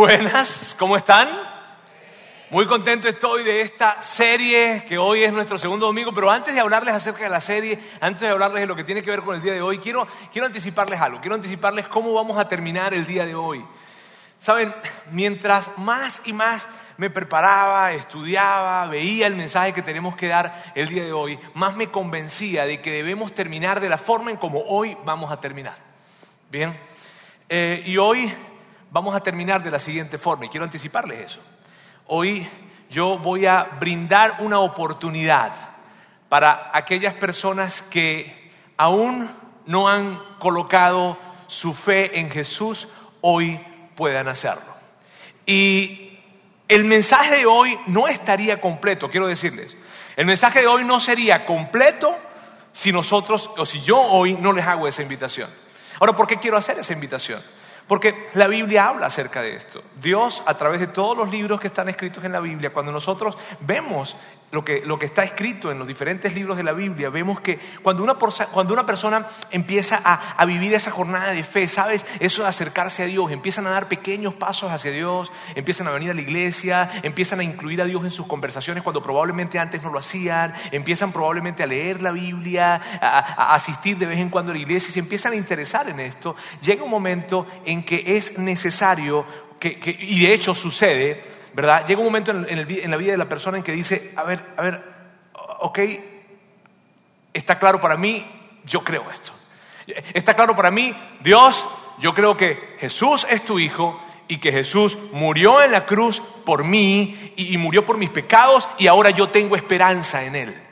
Buenas, ¿cómo están? Muy contento estoy de esta serie que hoy es nuestro segundo domingo, pero antes de hablarles acerca de la serie, antes de hablarles de lo que tiene que ver con el día de hoy, quiero, quiero anticiparles algo, quiero anticiparles cómo vamos a terminar el día de hoy. Saben, mientras más y más me preparaba, estudiaba, veía el mensaje que tenemos que dar el día de hoy, más me convencía de que debemos terminar de la forma en como hoy vamos a terminar. Bien, eh, y hoy vamos a terminar de la siguiente forma, y quiero anticiparles eso. Hoy yo voy a brindar una oportunidad para aquellas personas que aún no han colocado su fe en Jesús, hoy puedan hacerlo. Y el mensaje de hoy no estaría completo, quiero decirles. El mensaje de hoy no sería completo si nosotros o si yo hoy no les hago esa invitación. Ahora, ¿por qué quiero hacer esa invitación? Porque la Biblia habla acerca de esto. Dios, a través de todos los libros que están escritos en la Biblia, cuando nosotros vemos lo que, lo que está escrito en los diferentes libros de la Biblia, vemos que cuando una, cuando una persona empieza a, a, vivir esa jornada de fe, ¿sabes? Eso de acercarse a Dios, empiezan a dar pequeños pasos hacia Dios, empiezan a venir a la iglesia, empiezan a incluir a Dios en sus conversaciones cuando probablemente antes no lo hacían, empiezan probablemente a leer la Biblia, a, a asistir de vez en cuando a la iglesia y se empiezan a interesar en esto, llega un momento en que es necesario, que, y de hecho sucede, ¿verdad? Llega un momento en, la vida de la persona en que dice, a ver, a ver, ok, está claro para mí, yo creo esto. Está claro para mí, Dios, yo creo que Jesús es tu Hijo y que Jesús murió en la cruz por mí y murió por mis pecados y ahora yo tengo esperanza en Él.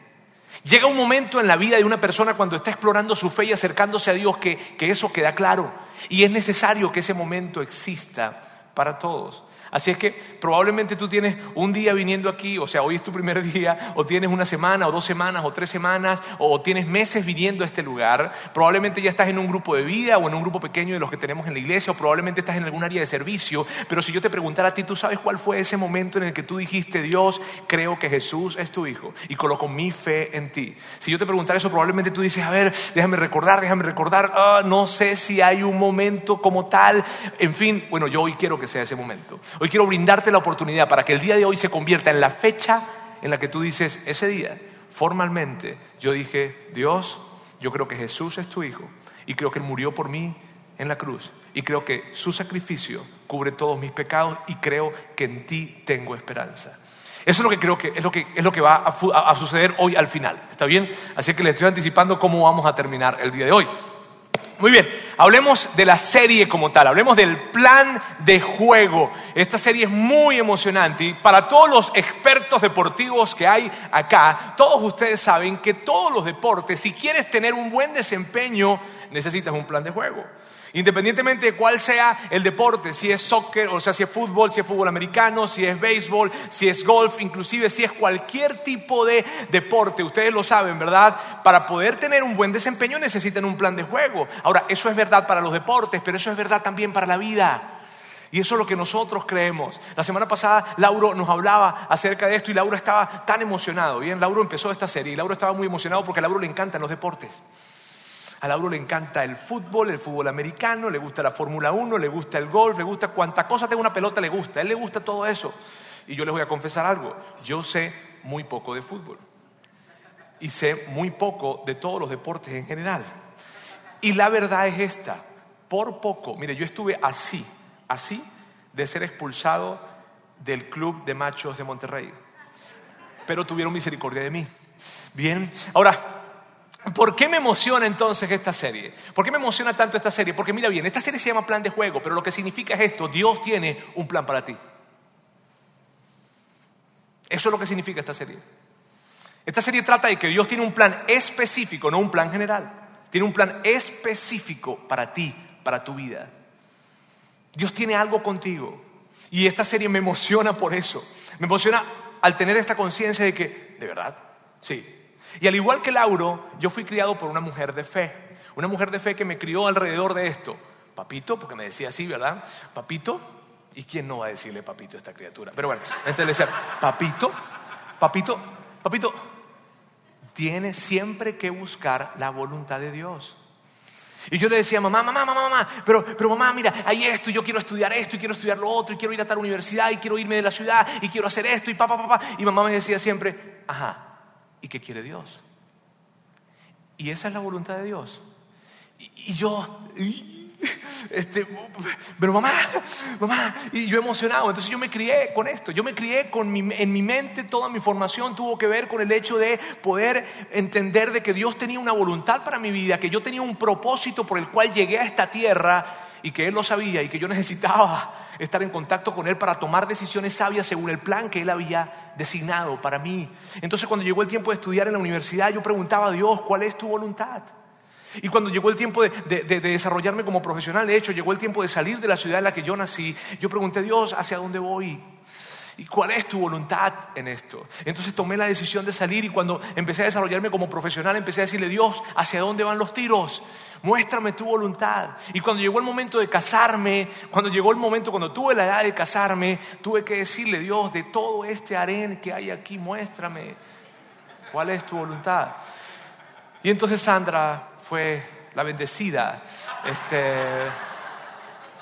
Llega un momento en la vida de una persona cuando está explorando su fe y acercándose a Dios que, que eso queda claro. Y es necesario que ese momento exista para todos. Así es que probablemente tú tienes un día viniendo aquí, o sea, hoy es tu primer día, o tienes una semana, o dos semanas, o tres semanas, o tienes meses viniendo a este lugar. Probablemente ya estás en un grupo de vida o en un grupo pequeño de los que tenemos en la iglesia, o probablemente estás en algún área de servicio. Pero si yo te preguntara a ti, ¿tú sabes cuál fue ese momento en el que tú dijiste, Dios, creo que Jesús es tu Hijo y coloco mi fe en ti? Si yo te preguntara eso, probablemente tú dices, a ver, déjame recordar, déjame recordar, ah, no sé si hay un momento como tal. En fin, bueno, yo hoy quiero que sea ese momento. Hoy quiero brindarte la oportunidad para que el día de hoy se convierta en la fecha en la que tú dices, ese día, formalmente, yo dije, Dios, yo creo que Jesús es tu Hijo y creo que Él murió por mí en la cruz y creo que su sacrificio cubre todos mis pecados y creo que en ti tengo esperanza. Eso es lo que creo que es lo que, es lo que va a, suceder hoy al final. ¿Está bien? Así que les estoy anticipando cómo vamos a terminar el día de hoy. Muy bien, hablemos de la serie como tal, hablemos del plan de juego. Esta serie es muy emocionante y para todos los expertos deportivos que hay acá, todos ustedes saben que todos los deportes, si quieres tener un buen desempeño, necesitas un plan de juego. Independientemente de cuál sea el deporte, si es soccer, o sea, si es fútbol, si es fútbol americano, si es béisbol, si es golf, inclusive si es cualquier tipo de deporte, ustedes lo saben, ¿verdad? Para poder tener un buen desempeño necesitan un plan de juego. Ahora, eso es verdad para los deportes, pero eso es verdad también para la vida. Y eso es lo que nosotros creemos. La semana pasada Lauro nos hablaba acerca de esto y Lauro estaba tan emocionado. Bien, Lauro empezó esta serie y Lauro estaba muy emocionado porque a Lauro le encantan los deportes. A Lauro le encanta el fútbol, el fútbol americano, le gusta la Fórmula 1, le gusta el golf, le gusta cuanta cosa tenga una pelota, le gusta. Él le gusta todo eso. Y yo les voy a confesar algo. Yo sé muy poco de fútbol. Y sé muy poco de todos los deportes en general. Y la verdad es esta. Por poco, mire, yo estuve así, así de ser expulsado del club de machos de Monterrey. Pero tuvieron misericordia de mí. Bien, ahora, ¿Por qué me emociona entonces esta serie? ¿Por qué me emociona tanto esta serie? Porque mira bien, esta serie se llama plan de juego, pero lo que significa es esto, Dios tiene un plan para ti. Eso es lo que significa esta serie. Esta serie trata de que Dios tiene un plan específico, no un plan general. Tiene un plan específico para ti, para tu vida. Dios tiene algo contigo. Y esta serie me emociona por eso. Me emociona al tener esta conciencia de que, de verdad, sí, y al igual que Lauro, yo fui criado por una mujer de fe. Una mujer de fe que me crió alrededor de esto. Papito, porque me decía así, ¿verdad? Papito. ¿Y quién no va a decirle papito a esta criatura? Pero bueno, entonces le decía, papito, papito, papito, tiene siempre que buscar la voluntad de Dios. Y yo le decía, mamá, mamá, mamá, mamá, pero, pero mamá, mira, hay esto, y yo quiero estudiar esto, y quiero estudiar lo otro, y quiero ir a tal universidad, y quiero irme de la ciudad, y quiero hacer esto, y papá, papá. Y mamá me decía siempre, ajá, ¿y qué quiere Dios? Y esa es la voluntad de Dios. Y, yo, este, pero mamá, mamá, y yo emocionado. Entonces yo me crié con esto, yo me crié con mi, en mi mente, toda mi formación tuvo que ver con el hecho de poder entender de que Dios tenía una voluntad para mi vida, que yo tenía un propósito por el cual llegué a esta tierra y que Él lo sabía y que yo necesitaba estar en contacto con Él para tomar decisiones sabias según el plan que Él había designado para mí. Entonces cuando llegó el tiempo de estudiar en la universidad, yo preguntaba a Dios, ¿cuál es tu voluntad? Y cuando llegó el tiempo de, desarrollarme como profesional, de hecho, llegó el tiempo de salir de la ciudad en la que yo nací, yo pregunté a Dios, ¿hacia dónde voy? ¿Y cuál es tu voluntad en esto? Entonces tomé la decisión de salir y cuando empecé a desarrollarme como profesional empecé a decirle, Dios, ¿hacia dónde van los tiros? Muéstrame tu voluntad. Y cuando llegó el momento de casarme, cuando llegó el momento, cuando tuve la edad de casarme, tuve que decirle, Dios, de todo este harén que hay aquí, muéstrame cuál es tu voluntad. Y entonces Sandra fue la bendecida. Este,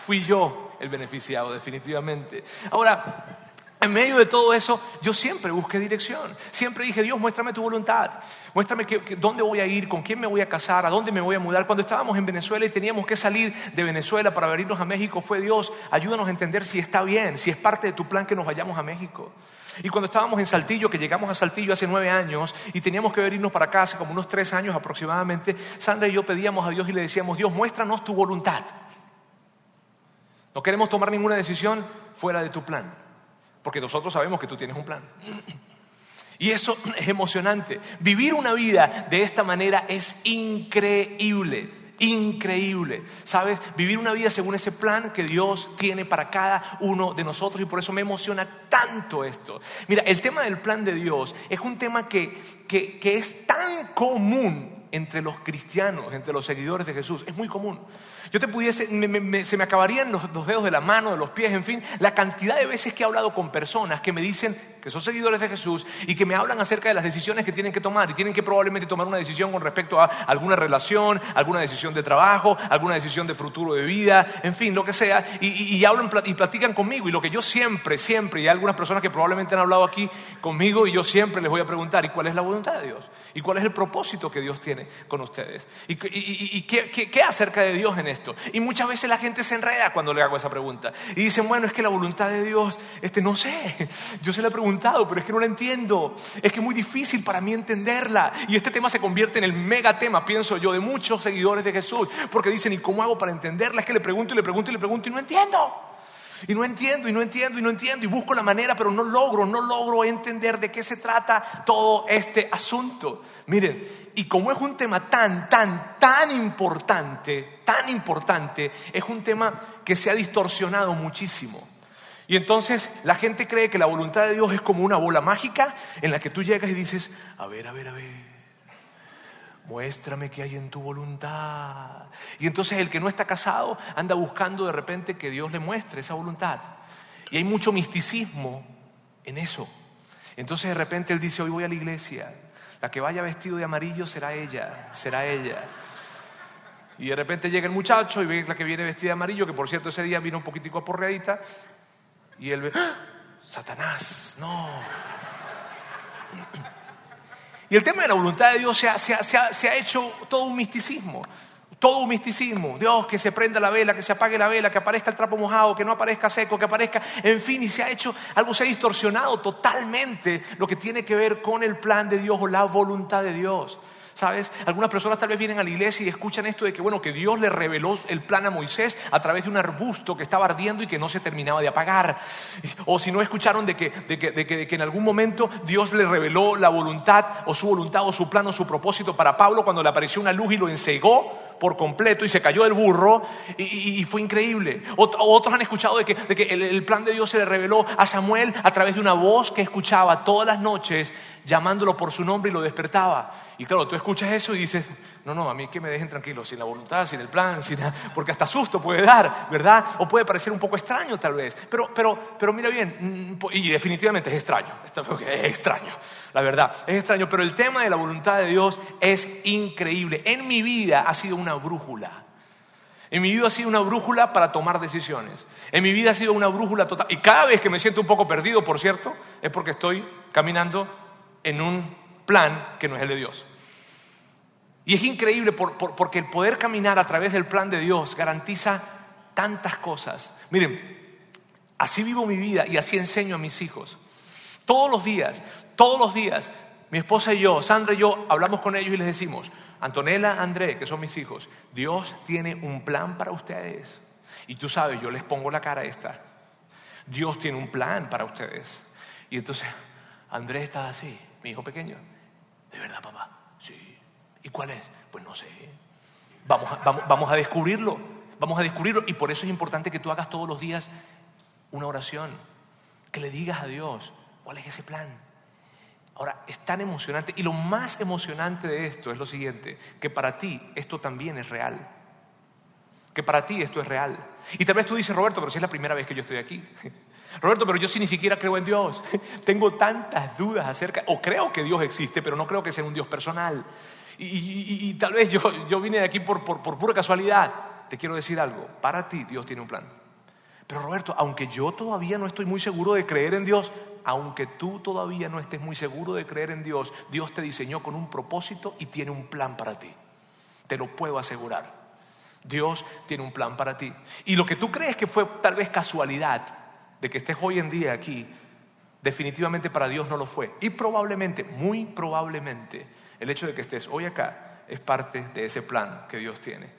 fui yo el beneficiado, definitivamente. Ahora, en medio de todo eso, yo siempre busqué dirección. Siempre dije, Dios, muéstrame tu voluntad. Muéstrame dónde voy a ir, con quién me voy a casar, a dónde me voy a mudar. Cuando estábamos en Venezuela y teníamos que salir de Venezuela para venirnos a México, fue Dios, ayúdanos a entender si está bien, si es parte de tu plan que nos vayamos a México. Y cuando estábamos en Saltillo, que llegamos a Saltillo hace nueve años y teníamos que venirnos para acá hace como unos tres años aproximadamente, Sandra y yo pedíamos a Dios y le decíamos, Dios, muéstranos tu voluntad. No queremos tomar ninguna decisión fuera de tu plan porque nosotros sabemos que tú tienes un plan. Y eso es emocionante. Vivir una vida de esta manera es increíble, increíble. ¿Sabes? Vivir una vida según ese plan que Dios tiene para cada uno de nosotros y por eso me emociona tanto esto. Mira, el tema del plan de Dios es un tema que, que, es tan común entre los cristianos, entre los seguidores de Jesús. Es muy común. Yo te pudiese, se me acabarían los, los, dedos de la mano, de los pies, en fin, la cantidad de veces que he hablado con personas que me dicen que son seguidores de Jesús y que me hablan acerca de las decisiones que tienen que tomar y tienen que probablemente tomar una decisión con respecto a alguna relación, alguna decisión de trabajo, alguna decisión de futuro de vida, en fin, lo que sea, y, hablan y platican conmigo. Y lo que yo siempre, siempre, y hay algunas personas que probablemente han hablado aquí conmigo y yo siempre les voy a preguntar, ¿y cuál es la voluntad de Dios? ¿Y cuál es el propósito que Dios tiene con ustedes? ¿Y, qué, qué acerca de Dios en esto? Y muchas veces la gente se enreda cuando le hago esa pregunta. Y dicen, bueno, es que la voluntad de Dios, este, no sé, yo se la he pero es que no la entiendo. Es que es muy difícil para mí entenderla. Y este tema se convierte en el mega tema, pienso yo, de muchos seguidores de Jesús. Porque dicen, ¿y cómo hago para entenderla? Es que le pregunto y le pregunto y le pregunto y no entiendo. Y no entiendo, y no entiendo, y no entiendo, y busco la manera, pero no logro, no logro entender de qué se trata todo este asunto. Miren, y como es un tema tan, tan, tan importante, tan importante, es un tema que se ha distorsionado muchísimo. Y entonces la gente cree que la voluntad de Dios es como una bola mágica en la que tú llegas y dices, a ver, a ver, a ver, muéstrame qué hay en tu voluntad. Y entonces el que no está casado anda buscando de repente que Dios le muestre esa voluntad. Y hay mucho misticismo en eso. Entonces de repente él dice, hoy voy a la iglesia la que vaya vestido de amarillo será ella, será ella. Y de repente llega el muchacho y ve la que viene vestida de amarillo, que por cierto ese día vino un poquitico aporreadita, y él ve, ¡Ah! Satanás, no. Y el tema de la voluntad de Dios se ha, se ha hecho todo un misticismo. Todo un misticismo. Dios, que se prenda la vela, que se apague la vela, que aparezca el trapo mojado, que no aparezca seco, que aparezca, en fin, y se ha hecho, algo se ha distorsionado totalmente lo que tiene que ver con el plan de Dios o la voluntad de Dios. ¿Sabes? Algunas personas tal vez vienen a la iglesia y escuchan esto de que, bueno, que Dios le reveló el plan a Moisés a través de un arbusto que estaba ardiendo y que no se terminaba de apagar. O si no escucharon de que, de que, de que, en algún momento Dios le reveló la voluntad o su voluntad o su plan o su propósito para Pablo cuando le apareció una luz y lo ensegó por completo y se cayó del burro y, fue increíble. otros han escuchado de que, el, plan de Dios se le reveló a Samuel a través de una voz que escuchaba todas las noches llamándolo por su nombre y lo despertaba. Y claro, tú escuchas eso y dices, no, no, a mí que me dejen tranquilo, sin la voluntad, sin el plan, sin porque hasta susto puede dar, ¿verdad? O puede parecer un poco extraño tal vez. Pero, pero, pero mira bien, mm, y definitivamente es extraño, es extraño, la verdad, es extraño, pero el tema de la voluntad de Dios es increíble. En mi vida ha sido una brújula. En mi vida ha sido una brújula para tomar decisiones. En mi vida ha sido una brújula total. Y cada vez que me siento un poco perdido, por cierto, es porque estoy caminando en un plan que no es el de Dios. Y es increíble porque el poder caminar a través del plan de Dios garantiza tantas cosas. Miren, así vivo mi vida y así enseño a mis hijos. Todos los días, todos los días, mi esposa y yo, Sandra y yo, hablamos con ellos y les decimos, Antonella, André, que son mis hijos, Dios tiene un plan para ustedes. Y tú sabes, yo les pongo la cara esta. Dios tiene un plan para ustedes. Y entonces, Andrés está así, mi hijo pequeño. ¿De verdad, papá? Sí. ¿Y cuál es? Pues no sé. Vamos a, vamos, vamos a descubrirlo. Vamos a descubrirlo. Y por eso es importante que tú hagas todos los días una oración. Que le digas a Dios, ¿cuál es ese plan? Ahora, es tan emocionante. Y lo más emocionante de esto es lo siguiente, que para ti esto también es real. Que para ti esto es real. Y tal vez tú dices, Roberto, pero si es la primera vez que yo estoy aquí. Roberto, pero yo sí ni siquiera creo en Dios. Tengo tantas dudas acerca, o creo que Dios existe, pero no creo que sea un Dios personal. Y, tal vez yo, yo, vine de aquí por, por, por pura casualidad. Te quiero decir algo, para ti Dios tiene un plan. Pero Roberto, aunque yo todavía no estoy muy seguro de creer en Dios, aunque tú todavía no estés muy seguro de creer en Dios, Dios te diseñó con un propósito y tiene un plan para ti. Te lo puedo asegurar. Dios tiene un plan para ti. Y lo que tú crees que fue tal vez casualidad de que estés hoy en día aquí, definitivamente para Dios no lo fue. Y probablemente, muy probablemente, el hecho de que estés hoy acá es parte de ese plan que Dios tiene.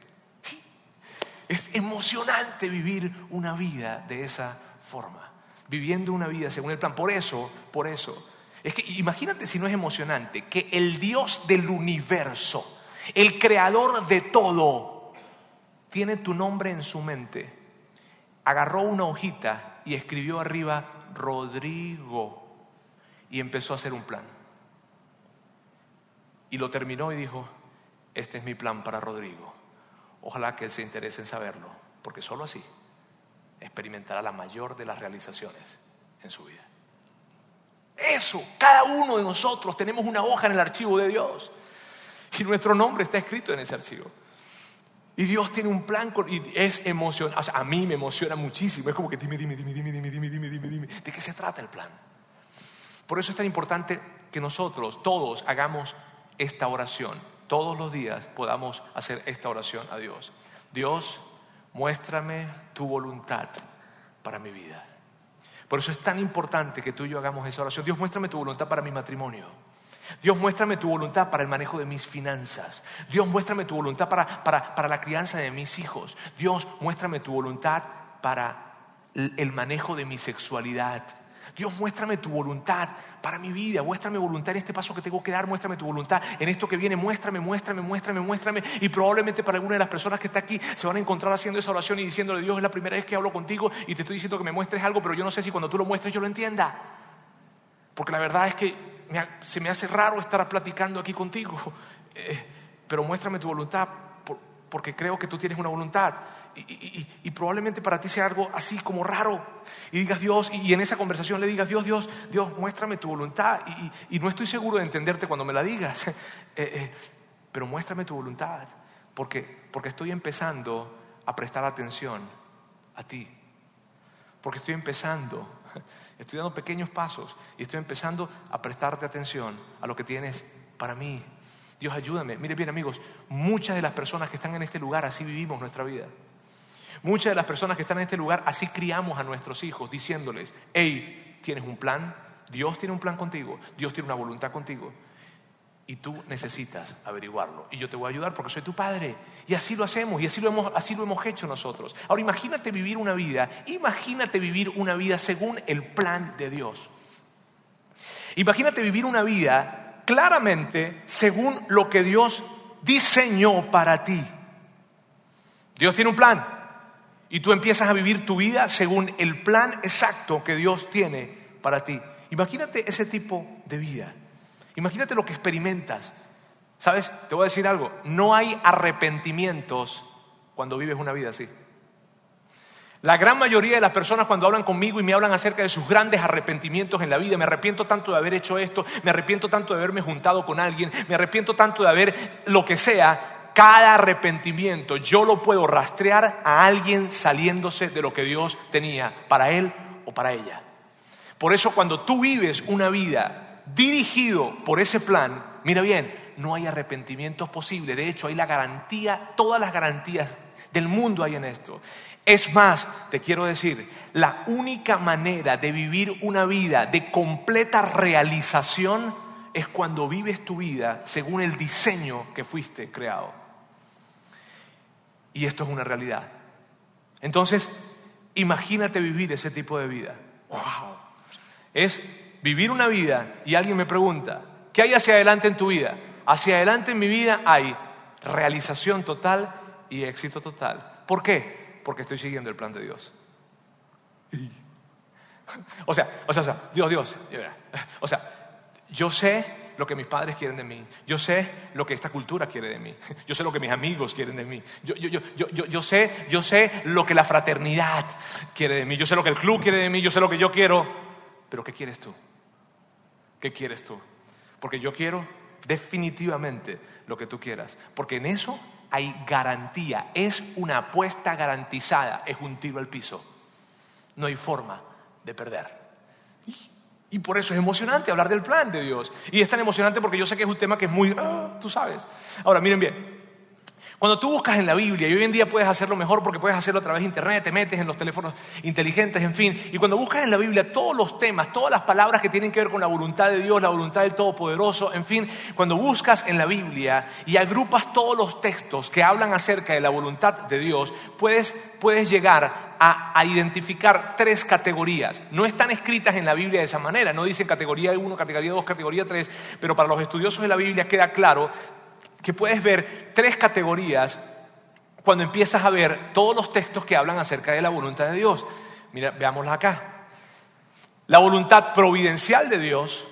Es emocionante vivir una vida de esa forma, viviendo una vida según el plan. Por eso, por eso, es que imagínate si no es emocionante que el Dios del universo, el creador de todo, tiene tu nombre en su mente. Agarró una hojita y escribió arriba Rodrigo y empezó a hacer un plan. Y lo terminó y dijo, este es mi plan para Rodrigo. Ojalá que él se interese en saberlo, porque solo así experimentará la mayor de las realizaciones en su vida. Eso, cada uno de nosotros tenemos una hoja en el archivo de Dios y nuestro nombre está escrito en ese archivo. Y Dios tiene un plan y es emocionante. O sea, a mí me emociona muchísimo. Es como que dime, dime, dime, dime, dime, dime, dime, dime, dime. ¿De qué se trata el plan? Por eso es tan importante que nosotros todos hagamos esta oración. Todos los días podamos hacer esta oración a Dios. Dios, muéstrame tu voluntad para mi vida. Por eso es tan importante que tú y yo hagamos esa oración. Dios, muéstrame tu voluntad para mi matrimonio. Dios, muéstrame tu voluntad para el manejo de mis finanzas. Dios, muéstrame tu voluntad para, para la crianza de mis hijos. Dios, muéstrame tu voluntad para el manejo de mi sexualidad. Dios, muéstrame tu voluntad para mi vida, muéstrame voluntad en este paso que tengo que dar, muéstrame tu voluntad en esto que viene, muéstrame, muéstrame, muéstrame, muéstrame. Y probablemente para alguna de las personas que está aquí se van a encontrar haciendo esa oración y diciéndole, Dios, es la primera vez que hablo contigo y te estoy diciendo que me muestres algo, pero yo no sé si cuando tú lo muestres yo lo entienda. Porque la verdad es que se me hace raro estar platicando aquí contigo, eh, pero muéstrame tu voluntad porque creo que tú tienes una voluntad y, probablemente para ti sea algo así como raro. Y digas Dios, y, en esa conversación le digas Dios, Dios, Dios, muéstrame tu voluntad. Y, no estoy seguro de entenderte cuando me la digas, eh, eh, pero muéstrame tu voluntad, porque, porque estoy empezando a prestar atención a ti. Porque estoy empezando, estoy dando pequeños pasos y estoy empezando a prestarte atención a lo que tienes para mí. Dios ayúdame. Mire bien amigos, muchas de las personas que están en este lugar así vivimos nuestra vida. Muchas de las personas que están en este lugar así criamos a nuestros hijos diciéndoles, hey, tienes un plan, Dios tiene un plan contigo, Dios tiene una voluntad contigo y tú necesitas averiguarlo. Y yo te voy a ayudar porque soy tu padre. Y así lo hacemos y así lo hemos, así lo hemos hecho nosotros. Ahora imagínate vivir una vida, imagínate vivir una vida según el plan de Dios. Imagínate vivir una vida claramente según lo que Dios diseñó para ti. Dios tiene un plan. Y tú empiezas a vivir tu vida según el plan exacto que Dios tiene para ti. Imagínate ese tipo de vida. Imagínate lo que experimentas. ¿Sabes? Te voy a decir algo. No hay arrepentimientos cuando vives una vida así. La gran mayoría de las personas cuando hablan conmigo y me hablan acerca de sus grandes arrepentimientos en la vida, me arrepiento tanto de haber hecho esto, me arrepiento tanto de haberme juntado con alguien, me arrepiento tanto de haber lo que sea, cada arrepentimiento yo lo puedo rastrear a alguien saliéndose de lo que Dios tenía para él o para ella. Por eso cuando tú vives una vida dirigido por ese plan, mira bien, no hay arrepentimientos posibles. De hecho, hay la garantía, todas las garantías del mundo hay en esto. Es más, te quiero decir, la única manera de vivir una vida de completa realización es cuando vives tu vida según el diseño que fuiste creado. Y esto es una realidad. Entonces, imagínate vivir ese tipo de vida. ¡Wow! Es vivir una vida y alguien me pregunta, ¿qué hay hacia adelante en tu vida? Hacia adelante en mi vida hay realización total y éxito total. ¿Por qué? Porque estoy siguiendo el plan de Dios. O sea, o sea, Dios, Dios, o sea, yo sé lo que mis padres quieren de mí. Yo sé lo que esta cultura quiere de mí. Yo sé lo que mis amigos quieren de mí. Yo, yo, yo, yo, yo, sé, yo sé lo que la fraternidad quiere de mí. Yo sé lo que el club quiere de mí. Yo sé lo que yo quiero. Pero ¿qué quieres tú? ¿Qué quieres tú? Porque yo quiero definitivamente lo que tú quieras. Porque en eso hay garantía. Es una apuesta garantizada. Es un tiro al piso. No hay forma de perder. Y por eso es emocionante hablar del plan de Dios. Y es tan emocionante porque yo sé que es un tema que es muy, ah, tú sabes. Ahora, miren bien. Cuando tú buscas en la Biblia, y hoy en día puedes hacerlo mejor porque puedes hacerlo a través de Internet, te metes en los teléfonos inteligentes, en fin, y cuando buscas en la Biblia todos los temas, todas las palabras que tienen que ver con la voluntad de Dios, la voluntad del Todopoderoso, en fin, cuando buscas en la Biblia y agrupas todos los textos que hablan acerca de la voluntad de Dios, puedes, puedes llegar a, a identificar tres categorías. No están escritas en la Biblia de esa manera, no dicen categoría 1, categoría 2, categoría 3, pero para los estudiosos de la Biblia queda claro que puedes ver tres categorías cuando empiezas a ver todos los textos que hablan acerca de la voluntad de Dios. Mira, veámosla acá. La voluntad providencial de Dios,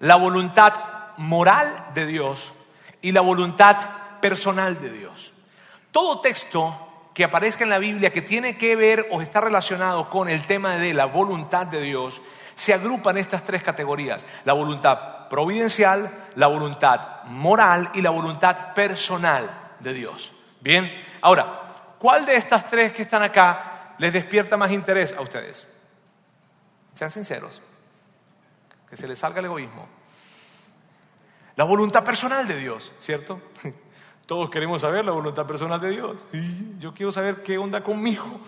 la voluntad moral de Dios y la voluntad personal de Dios. Todo texto que aparezca en la Biblia que tiene que ver o está relacionado con el tema de la voluntad de Dios, se agrupan estas tres categorías. La voluntad providencial, la voluntad moral y la voluntad personal de Dios. Bien, ahora, ¿cuál de estas tres que están acá les despierta más interés a ustedes? Sean sinceros, que se les salga el egoísmo. La voluntad personal de Dios, ¿cierto? Todos queremos saber la voluntad personal de Dios. yo quiero saber qué onda conmigo.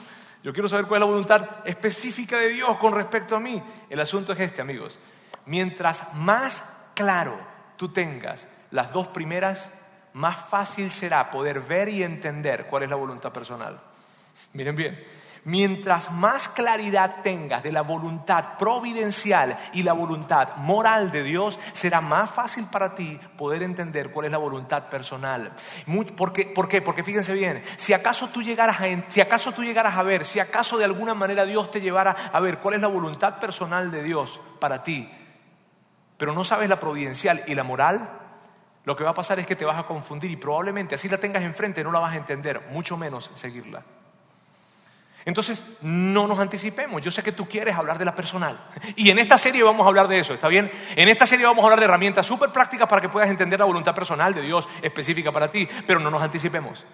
Yo quiero saber cuál es la voluntad específica de Dios con respecto a mí. El asunto es este, amigos. Mientras más claro tú tengas las dos primeras, más fácil será poder ver y entender cuál es la voluntad personal. Miren bien, mientras más claridad tengas de la voluntad providencial y la voluntad moral de Dios, será más fácil para ti poder entender cuál es la voluntad personal. ¿Por qué? Porque fíjense bien, si acaso tú llegaras a, si acaso tú llegaras a ver, si acaso de alguna manera Dios te llevara a ver cuál es la voluntad personal de Dios para ti, pero no sabes la providencial y la moral, lo que va a pasar es que te vas a confundir y probablemente así la tengas enfrente no la vas a entender, mucho menos seguirla. Entonces, no nos anticipemos. Yo sé que tú quieres hablar de la personal. Y en esta serie vamos a hablar de eso, ¿está bien? En esta serie vamos a hablar de herramientas súper prácticas para que puedas entender la voluntad personal de Dios específica para ti, pero no nos anticipemos.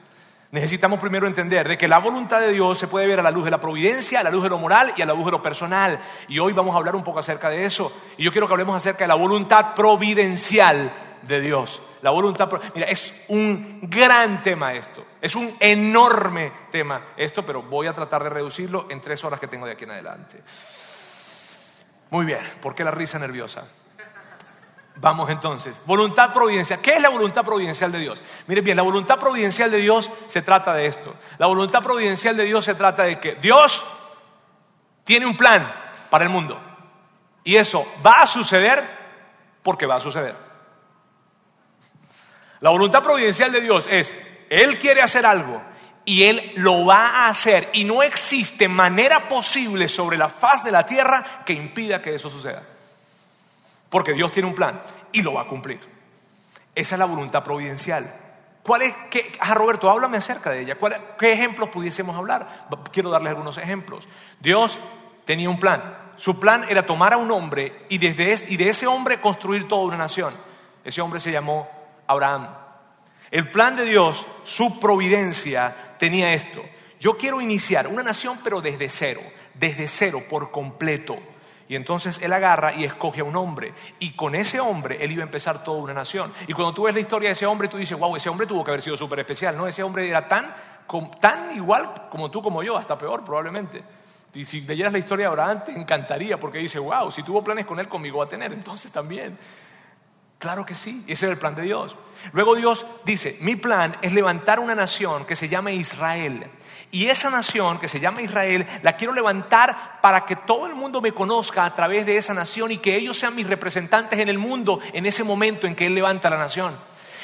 Necesitamos primero entender de que la voluntad de Dios se puede ver a la luz de la providencia, a la luz de lo moral y a la luz de lo personal. Y hoy vamos a hablar un poco acerca de eso. Y yo quiero que hablemos acerca de la voluntad providencial de Dios. La voluntad, mira, es un gran tema esto, es un enorme tema esto, pero voy a tratar de reducirlo en tres horas que tengo de aquí en adelante. Muy bien, ¿por qué la risa nerviosa? Vamos entonces. Voluntad providencial. ¿Qué es la voluntad providencial de Dios? Miren bien, la voluntad providencial de Dios se trata de esto. La voluntad providencial de Dios se trata de que Dios tiene un plan para el mundo. Y eso va a suceder porque va a suceder. La voluntad providencial de Dios es, Él quiere hacer algo y Él lo va a hacer. Y no existe manera posible sobre la faz de la tierra que impida que eso suceda. Porque Dios tiene un plan y lo va a cumplir. Esa es la voluntad providencial. ¿Cuál es? Qué, ah, Roberto, háblame acerca de ella. ¿Qué ejemplos pudiésemos hablar? Quiero darles algunos ejemplos. Dios tenía un plan. Su plan era tomar a un hombre y, desde y de ese hombre construir toda una nación. Ese hombre se llamó Abraham. El plan de Dios, su providencia, tenía esto. Yo quiero iniciar una nación, pero desde cero, desde cero, por completo. Y entonces él agarra y escoge a un hombre. Y con ese hombre él iba a empezar toda una nación. Y cuando tú ves la historia de ese hombre, tú dices, wow, ese hombre tuvo que haber sido súper especial. No, ese hombre era tan, tan igual como tú, como yo, hasta peor probablemente. Y si leyeras la historia de Abraham, te encantaría, porque dice, wow, si tuvo planes con él, conmigo va a tener, entonces también. Claro que sí, ese era el plan de Dios. Luego Dios dice, mi plan es levantar una nación que se llame Israel. Y esa nación que se llama Israel la quiero levantar para que todo el mundo me conozca a través de esa nación y que ellos sean mis representantes en el mundo en ese momento en que Él levanta la nación.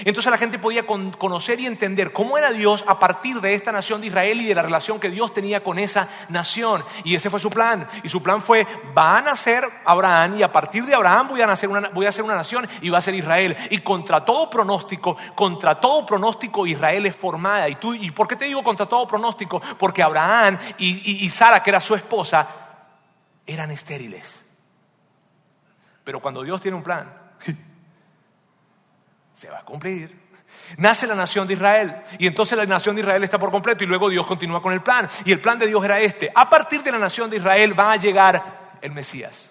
Entonces la gente podía conocer y entender cómo era Dios a partir de esta nación de Israel y de la relación que Dios tenía con esa nación. Y ese fue su plan. Y su plan fue, va a nacer Abraham y a partir de Abraham voy a, nacer una, voy a hacer una nación y va a ser Israel. Y contra todo pronóstico, contra todo pronóstico Israel es formada. ¿Y, tú, ¿y por qué te digo contra todo pronóstico? Porque Abraham y, y Sara, que era su esposa, eran estériles. Pero cuando Dios tiene un plan, se va a cumplir. Nace la nación de Israel y entonces la nación de Israel está por completo y luego Dios continúa con el plan. Y el plan de Dios era este. A partir de la nación de Israel va a llegar el Mesías.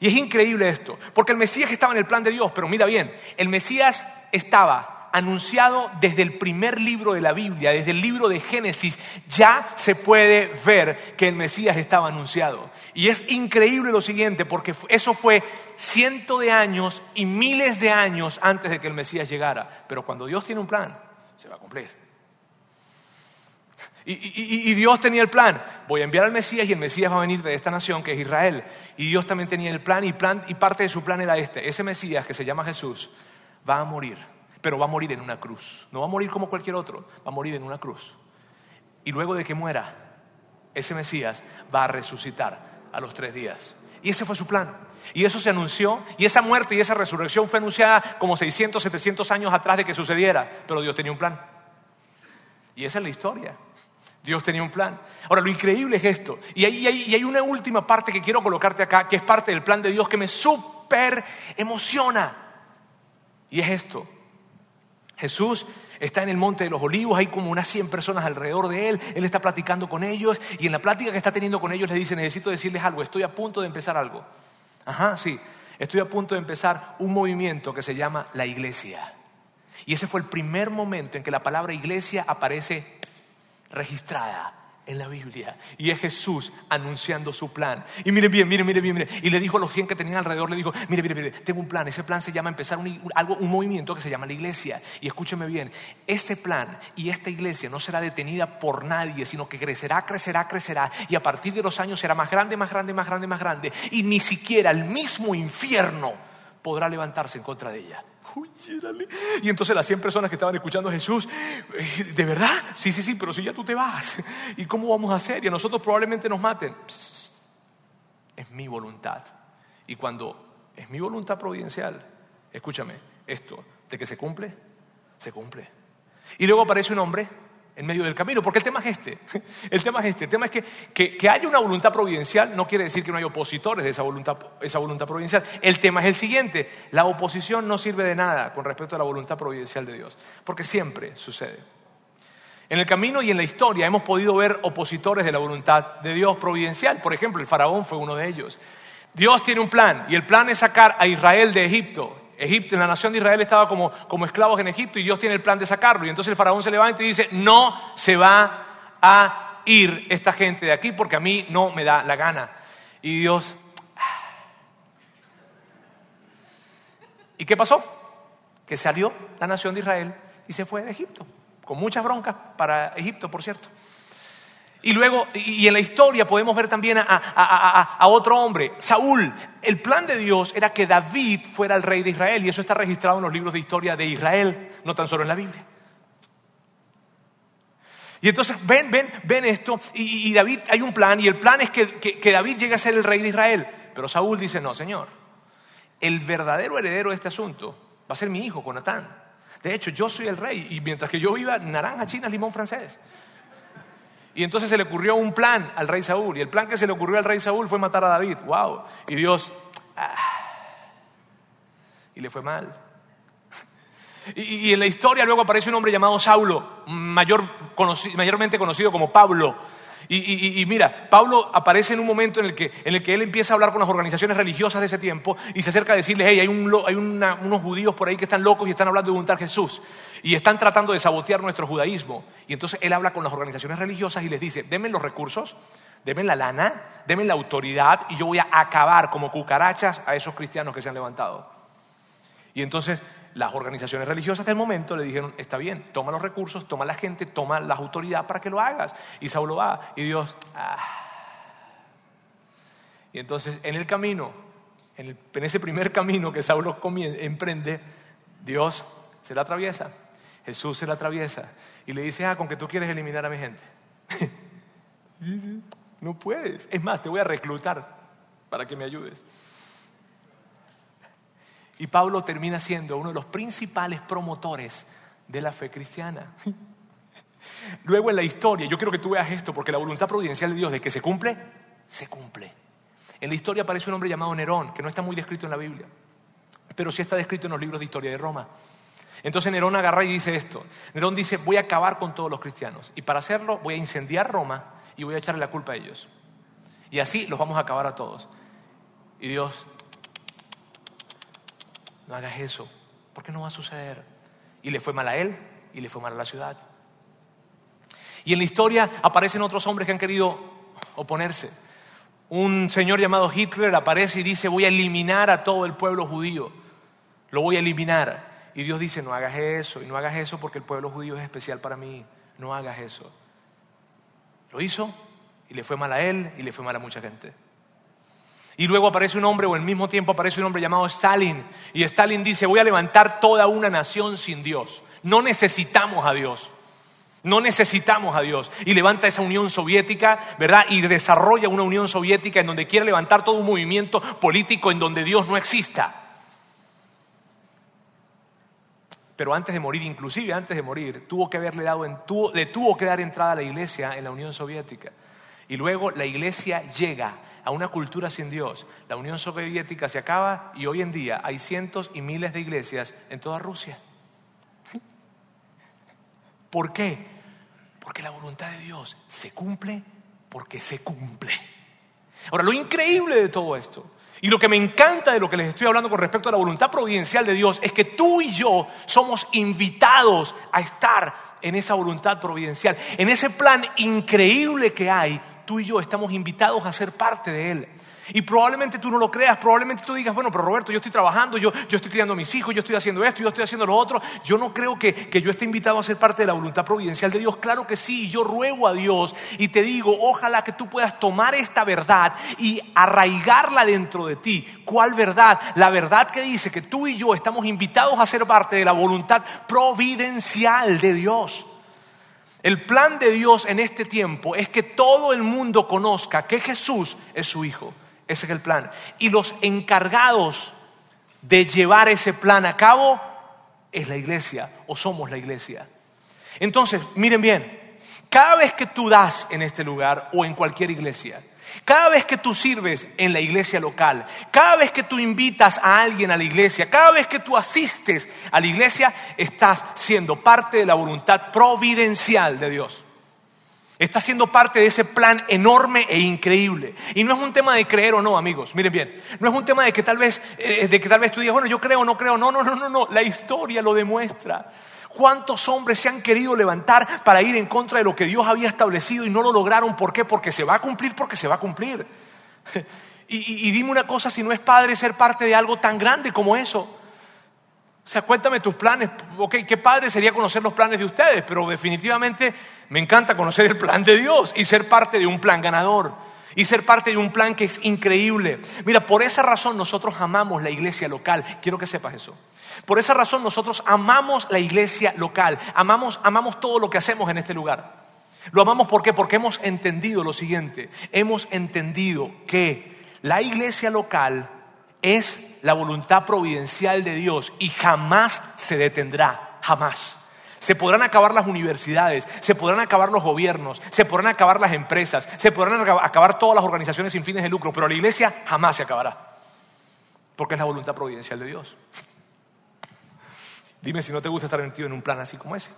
Y es increíble esto, porque el Mesías estaba en el plan de Dios, pero mira bien, el Mesías estaba anunciado desde el primer libro de la Biblia, desde el libro de Génesis, ya se puede ver que el Mesías estaba anunciado. Y es increíble lo siguiente, porque eso fue cientos de años y miles de años antes de que el Mesías llegara. Pero cuando Dios tiene un plan, se va a cumplir. Y, Dios tenía el plan, voy a enviar al Mesías y el Mesías va a venir de esta nación que es Israel. Y Dios también tenía el plan y, parte de su plan era este, ese Mesías que se llama Jesús va a morir pero va a morir en una cruz. No va a morir como cualquier otro, va a morir en una cruz. Y luego de que muera, ese Mesías va a resucitar a los tres días. Y ese fue su plan. Y eso se anunció, y esa muerte y esa resurrección fue anunciada como 600, 700 años atrás de que sucediera, pero Dios tenía un plan. Y esa es la historia. Dios tenía un plan. Ahora, lo increíble es esto. Y hay, y hay una última parte que quiero colocarte acá, que es parte del plan de Dios que me súper emociona. Y es esto. Jesús está en el monte de los olivos, hay como unas 100 personas alrededor de él, él está platicando con ellos y en la plática que está teniendo con ellos le dice, necesito decirles algo, estoy a punto de empezar algo. Ajá, sí, estoy a punto de empezar un movimiento que se llama la iglesia. Y ese fue el primer momento en que la palabra iglesia aparece registrada en la Biblia. Y es Jesús anunciando su plan. Y miren bien, miren, miren bien, Y le dijo a los 100 que tenían alrededor, le dijo, mire, mire, mire, tengo un plan. Ese plan se llama empezar un, algo, un movimiento que se llama la iglesia. Y escúcheme bien, ese plan y esta iglesia no será detenida por nadie, sino que crecerá, crecerá, crecerá. Y a partir de los años será más grande, más grande, más grande, más grande. Y ni siquiera el mismo infierno podrá levantarse en contra de ella. Y entonces las 100 personas que estaban escuchando a Jesús, eh, ¿de verdad? Sí, sí, sí, pero si ya tú te vas, ¿y cómo vamos a hacer? Y a nosotros probablemente nos maten. es mi voluntad. Y cuando es mi voluntad providencial, escúchame, esto, de que se cumple, se cumple. Y luego aparece un hombre en medio del camino, porque el tema es este, el tema es este, el tema es que, que, haya una voluntad providencial no quiere decir que no hay opositores de esa voluntad, esa voluntad providencial, el tema es el siguiente, la oposición no sirve de nada con respecto a la voluntad providencial de Dios, porque siempre sucede. En el camino y en la historia hemos podido ver opositores de la voluntad de Dios providencial, por ejemplo, el faraón fue uno de ellos. Dios tiene un plan y el plan es sacar a Israel de Egipto Egipto, la nación de Israel estaba como, como esclavos en Egipto y Dios tiene el plan de sacarlo. Y entonces el faraón se levanta y dice, no se va a ir esta gente de aquí porque a mí no me da la gana. Y Dios... ¿Y qué pasó? Que salió la nación de Israel y se fue de Egipto, con muchas broncas para Egipto, por cierto. Y luego, y en la historia podemos ver también a, otro hombre, Saúl. El plan de Dios era que David fuera el rey de Israel y eso está registrado en los libros de historia de Israel, no tan solo en la Biblia. Y entonces ven, ven, ven esto y, David, hay un plan y el plan es que, que David llegue a ser el rey de Israel. Pero Saúl dice, no, Señor, el verdadero heredero de este asunto va a ser mi hijo, Jonatán. De hecho, yo soy el rey y mientras que yo viva, naranja, china, limón francés. Y entonces se le ocurrió un plan al rey Saúl. Y el plan que se le ocurrió al rey Saúl fue matar a David. ¡Wow! Y Dios. Ah, y le fue mal. Y, en la historia luego aparece un hombre llamado Saulo, mayormente conocido como Pablo. Y, mira, Pablo aparece en un momento en el, que, él empieza a hablar con las organizaciones religiosas de ese tiempo y se acerca a decirles, hey, hay, unos judíos por ahí que están locos y están hablando de un tal Jesús y están tratando de sabotear nuestro judaísmo. Y entonces él habla con las organizaciones religiosas y les dice, denme los recursos, denme la lana, denme la autoridad y yo voy a acabar como cucarachas a esos cristianos que se han levantado. Y entonces las organizaciones religiosas del momento le dijeron, está bien, toma los recursos, toma la gente, toma la autoridad para que lo hagas. Y Saulo va y Dios... Ah. Y entonces en el camino, en, ese primer camino que Saulo emprende, Dios se la atraviesa, Jesús se la atraviesa y le dice, ah, con que tú quieres eliminar a mi gente. no puedes. Es más, te voy a reclutar para que me ayudes. Y Pablo termina siendo uno de los principales promotores de la fe cristiana. Luego en la historia, yo quiero que tú veas esto, porque la voluntad providencial de Dios de que se cumple, se cumple. En la historia aparece un hombre llamado Nerón, que no está muy descrito en la Biblia, pero sí está descrito en los libros de historia de Roma. Entonces Nerón agarra y dice esto. Nerón dice, voy a acabar con todos los cristianos. Y para hacerlo voy a incendiar Roma y voy a echarle la culpa a ellos. Y así los vamos a acabar a todos. Y Dios no hagas eso, porque no va a suceder. Y le fue mal a él y le fue mal a la ciudad. Y en la historia aparecen otros hombres que han querido oponerse. Un señor llamado Hitler aparece y dice, voy a eliminar a todo el pueblo judío. Lo voy a eliminar. Y Dios dice, no hagas eso. Y no hagas eso porque el pueblo judío es especial para mí. No hagas eso. Lo hizo y le fue mal a él y le fue mal a mucha gente. Y luego aparece un hombre, o al mismo tiempo aparece un hombre llamado Stalin. Y Stalin dice, voy a levantar toda una nación sin Dios. No necesitamos a Dios. No necesitamos a Dios. Y levanta esa Unión Soviética, ¿verdad? Y desarrolla una Unión Soviética en donde quiere levantar todo un movimiento político en donde Dios no exista. Pero antes de morir, inclusive antes de morir, tuvo que haberle dado, le tuvo que dar entrada a la iglesia en la Unión Soviética. Y luego la iglesia llega a una cultura sin Dios. La Unión Soviética se acaba y hoy en día hay cientos y miles de iglesias en toda Rusia. ¿Por qué? Porque la voluntad de Dios se cumple porque se cumple. Ahora, lo increíble de todo esto y lo que me encanta de lo que les estoy hablando con respecto a la voluntad providencial de Dios es que tú y yo somos invitados a estar en esa voluntad providencial, en ese plan increíble que hay tú y yo estamos invitados a ser parte de Él. Y probablemente tú no lo creas, probablemente tú digas, bueno, pero Roberto, yo estoy trabajando, yo, yo estoy criando a mis hijos, yo estoy haciendo esto, yo estoy haciendo lo otro. Yo no creo que, que yo esté invitado a ser parte de la voluntad providencial de Dios. Claro que sí, yo ruego a Dios y te digo, ojalá que tú puedas tomar esta verdad y arraigarla dentro de ti. ¿Cuál verdad? La verdad que dice que tú y yo estamos invitados a ser parte de la voluntad providencial de Dios. El plan de Dios en este tiempo es que todo el mundo conozca que Jesús es su Hijo. Ese es el plan. Y los encargados de llevar ese plan a cabo es la iglesia o somos la iglesia. Entonces, miren bien, cada vez que tú das en este lugar o en cualquier iglesia, cada vez que tú sirves en la iglesia local, cada vez que tú invitas a alguien a la iglesia, cada vez que tú asistes a la iglesia, estás siendo parte de la voluntad providencial de Dios. Estás siendo parte de ese plan enorme e increíble. Y no es un tema de creer o no, amigos. Miren bien. No es un tema de que tal vez, eh, de que tal vez tú digas, bueno, yo creo o no creo. No, no, no, no, no. La historia lo demuestra. ¿Cuántos hombres se han querido levantar para ir en contra de lo que Dios había establecido y no lo lograron? ¿Por qué? Porque se va a cumplir, porque se va a cumplir. Y, dime una cosa, si no es padre ser parte de algo tan grande como eso. O sea, cuéntame tus planes. Ok, qué padre sería conocer los planes de ustedes, pero definitivamente me encanta conocer el plan de Dios y ser parte de un plan ganador y ser parte de un plan que es increíble. Mira, por esa razón nosotros amamos la iglesia local. Quiero que sepas eso. Por esa razón nosotros amamos la iglesia local, amamos, amamos todo lo que hacemos en este lugar. Lo amamos porque hemos entendido lo siguiente, hemos entendido que la iglesia local es la voluntad providencial de Dios y jamás se detendrá, jamás. Se podrán acabar las universidades, se podrán acabar los gobiernos, se podrán acabar las empresas, se podrán acabar todas las organizaciones sin fines de lucro, pero la iglesia jamás se acabará, porque es la voluntad providencial de Dios. Dime si no te gusta estar metido en un plan así como ese.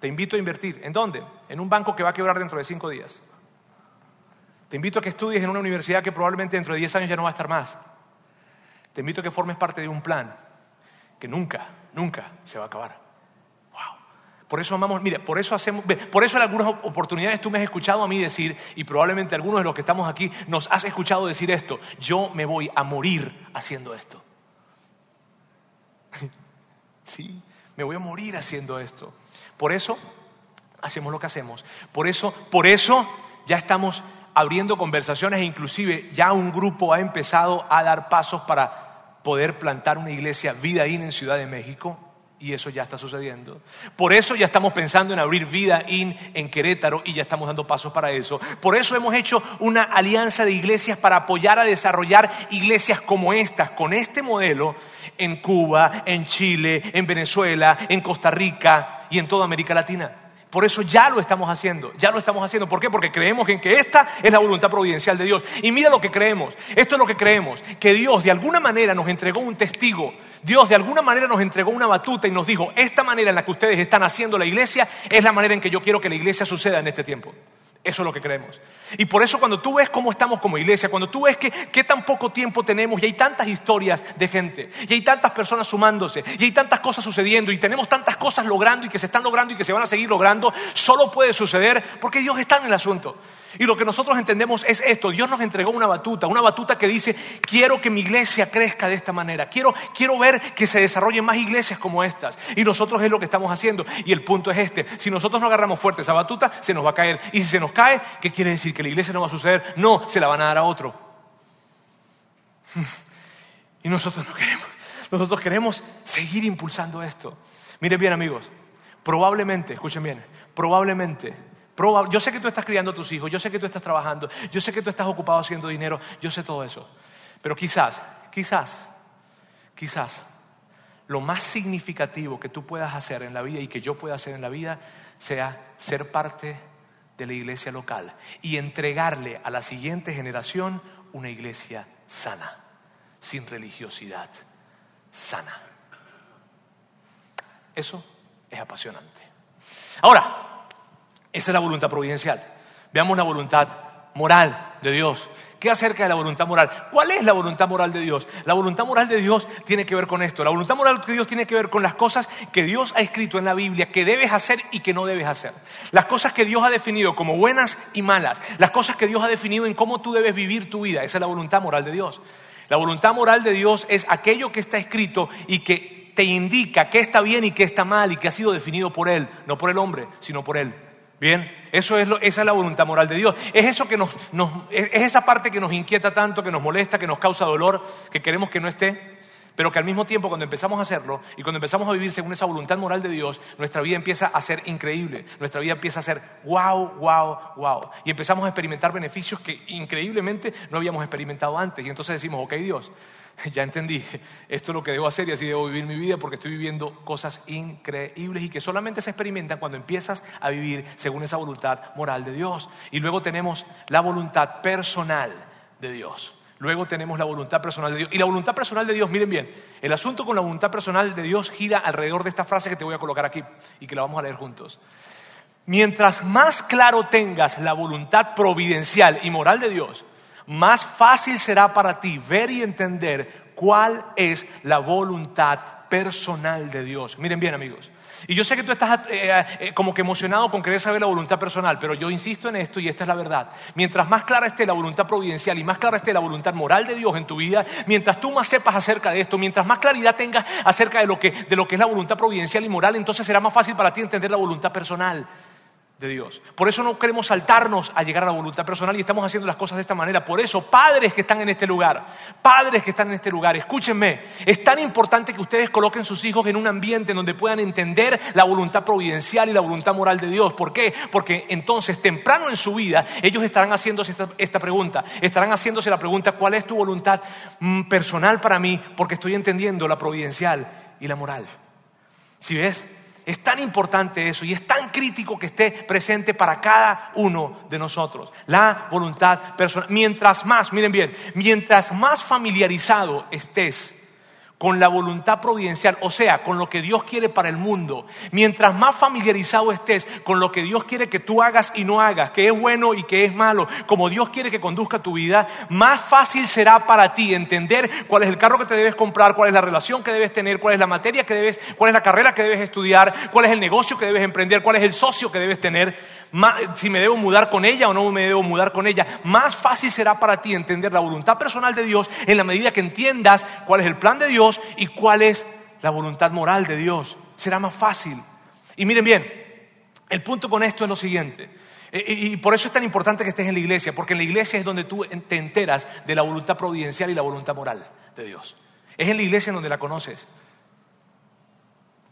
Te invito a invertir. ¿En dónde? En un banco que va a quebrar dentro de cinco días. Te invito a que estudies en una universidad que probablemente dentro de diez años ya no va a estar más. Te invito a que formes parte de un plan que nunca, nunca se va a acabar. Por eso amamos, mire, por eso hacemos, por eso en algunas oportunidades tú me has escuchado a mí decir, y probablemente algunos de los que estamos aquí nos has escuchado decir esto, yo me voy a morir haciendo esto. Sí, me voy a morir haciendo esto. Por eso hacemos lo que hacemos. Por eso, por eso ya estamos abriendo conversaciones e inclusive ya un grupo ha empezado a dar pasos para poder plantar una iglesia Vida en Ciudad de México y eso ya está sucediendo. Por eso ya estamos pensando en abrir Vida In en Querétaro y ya estamos dando pasos para eso. Por eso hemos hecho una alianza de iglesias para apoyar a desarrollar iglesias como estas, con este modelo, en Cuba, en Chile, en Venezuela, en Costa Rica y en toda América Latina. Por eso ya lo estamos haciendo, ya lo estamos haciendo. ¿Por qué? Porque creemos en que esta es la voluntad providencial de Dios. Y mira lo que creemos, esto es lo que creemos, que Dios de alguna manera nos entregó un testigo, Dios de alguna manera nos entregó una batuta y nos dijo, esta manera en la que ustedes están haciendo la iglesia es la manera en que yo quiero que la iglesia suceda en este tiempo. Eso es lo que creemos. Y por eso cuando tú ves cómo estamos como iglesia, cuando tú ves que, qué tan poco tiempo tenemos y hay tantas historias de gente, y hay tantas personas sumándose, y hay tantas cosas sucediendo, y tenemos tantas cosas logrando y que se están logrando y que se van a seguir logrando, solo puede suceder porque Dios está en el asunto. Y lo que nosotros entendemos es esto, Dios nos entregó una batuta, una batuta que dice, quiero que mi iglesia crezca de esta manera, quiero, quiero ver que se desarrollen más iglesias como estas. Y nosotros es lo que estamos haciendo. Y el punto es este, si nosotros no agarramos fuerte esa batuta, se nos va a caer. Y si se nos cae, ¿qué quiere decir? Que la iglesia no va a suceder. No, se la van a dar a otro. Y nosotros no queremos. Nosotros queremos seguir impulsando esto. Miren bien amigos, probablemente, escuchen bien, probablemente yo sé que tú estás criando a tus hijos, yo sé que tú estás trabajando, yo sé que tú estás ocupado haciendo dinero, yo sé todo eso. Pero quizás, quizás, quizás, lo más significativo que tú puedas hacer en la vida y que yo pueda hacer en la vida sea ser parte de la iglesia local y entregarle a la siguiente generación una iglesia sana, sin religiosidad, sana. Eso es apasionante. Ahora, esa es la voluntad providencial. Veamos la voluntad moral de Dios. ¿Qué acerca de la voluntad moral? ¿Cuál es la voluntad moral de Dios? La voluntad moral de Dios tiene que ver con esto. La voluntad moral de Dios tiene que ver con las cosas que Dios ha escrito en la Biblia, que debes hacer y que no debes hacer. Las cosas que Dios ha definido como buenas y malas. Las cosas que Dios ha definido en cómo tú debes vivir tu vida. Esa es la voluntad moral de Dios. La voluntad moral de Dios es aquello que está escrito y que te indica qué está bien y qué está mal y que ha sido definido por Él, no por el hombre, sino por Él. Bien, eso es lo, esa es la voluntad moral de Dios. Es eso que nos, es esa parte que nos inquieta tanto, que nos molesta, que nos causa dolor, que queremos que no esté, pero que al mismo tiempo cuando empezamos a hacerlo y cuando empezamos a vivir según esa voluntad moral de Dios, nuestra vida empieza a ser increíble, nuestra vida empieza a ser wow, wow, wow. Y empezamos a experimentar beneficios que increíblemente no habíamos experimentado antes. Y entonces decimos, ok Dios, ya entendí, esto es lo que debo hacer y así debo vivir mi vida porque estoy viviendo cosas increíbles y que solamente se experimentan cuando empiezas a vivir según esa voluntad moral de Dios. Y luego tenemos la voluntad personal de Dios. Luego tenemos la voluntad personal de Dios. Y la voluntad personal de Dios, miren bien, el asunto con la voluntad personal de Dios gira alrededor de esta frase que te voy a colocar aquí y que la vamos a leer juntos. Mientras más claro tengas la voluntad providencial y moral de Dios, más fácil será para ti ver y entender cuál es la voluntad personal de Dios. Miren bien amigos. Y yo sé que tú estás eh, eh, como que emocionado con querer saber la voluntad personal, pero yo insisto en esto y esta es la verdad. Mientras más clara esté la voluntad providencial y más clara esté la voluntad moral de Dios en tu vida, mientras tú más sepas acerca de esto, mientras más claridad tengas acerca de lo que, de lo que es la voluntad providencial y moral, entonces será más fácil para ti entender la voluntad personal de Dios. Por eso no queremos saltarnos a llegar a la voluntad personal y estamos haciendo las cosas de esta manera. Por eso, padres que están en este lugar, padres que están en este lugar, escúchenme, es tan importante que ustedes coloquen sus hijos en un ambiente donde puedan entender la voluntad providencial y la voluntad moral de Dios. ¿Por qué? Porque entonces, temprano en su vida, ellos estarán haciéndose esta, pregunta, estarán haciéndose la pregunta, ¿cuál es tu voluntad mm, personal para mí? Porque estoy entendiendo la providencial y la moral. Si ves? Es tan importante eso y es tan crítico que esté presente para cada uno de nosotros. La voluntad personal. Mientras más, miren bien, mientras más familiarizado estés con la voluntad providencial, o sea, con lo que Dios quiere para el mundo, mientras más familiarizado estés con lo que Dios quiere que tú hagas y no hagas, que es bueno y que es malo, como Dios quiere que conduzca tu vida, más fácil será para ti entender cuál es el carro que te debes comprar, cuál es la relación que debes tener, cuál es la materia que debes, cuál es la carrera que debes estudiar, cuál es el negocio que debes emprender, cuál es el socio que debes tener, si me debo mudar con ella o no me debo mudar con ella. Más fácil será para ti entender la voluntad personal de Dios en la medida que entiendas cuál es el plan de Dios y cuál es la voluntad moral de Dios. Será más fácil. Y miren bien, el punto con esto es lo siguiente. E, y por eso es tan importante que estés en la iglesia, porque en la iglesia es donde tú te enteras de la voluntad providencial y la voluntad moral de Dios. Es en la iglesia donde la conoces.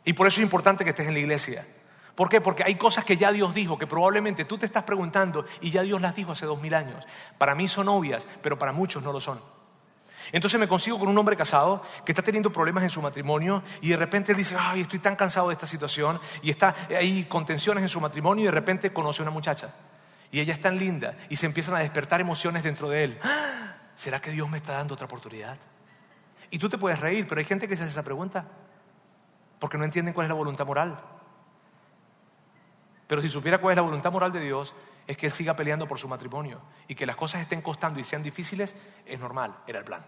Y por eso es importante que estés en la iglesia. ¿Por qué? Porque hay cosas que ya Dios dijo, que probablemente tú te estás preguntando y ya Dios las dijo hace dos mil años. Para mí son obvias, pero para muchos no lo son. Entonces me consigo con un hombre casado que está teniendo problemas en su matrimonio y de repente él dice, ay, estoy tan cansado de esta situación y está ahí con tensiones en su matrimonio y de repente conoce a una muchacha y ella es tan linda y se empiezan a despertar emociones dentro de él. ¡Ah! ¿Será que Dios me está dando otra oportunidad? Y tú te puedes reír, pero hay gente que se hace esa pregunta porque no entienden cuál es la voluntad moral. Pero si supiera cuál es la voluntad moral de Dios, es que él siga peleando por su matrimonio y que las cosas estén costando y sean difíciles, es normal, era el plan.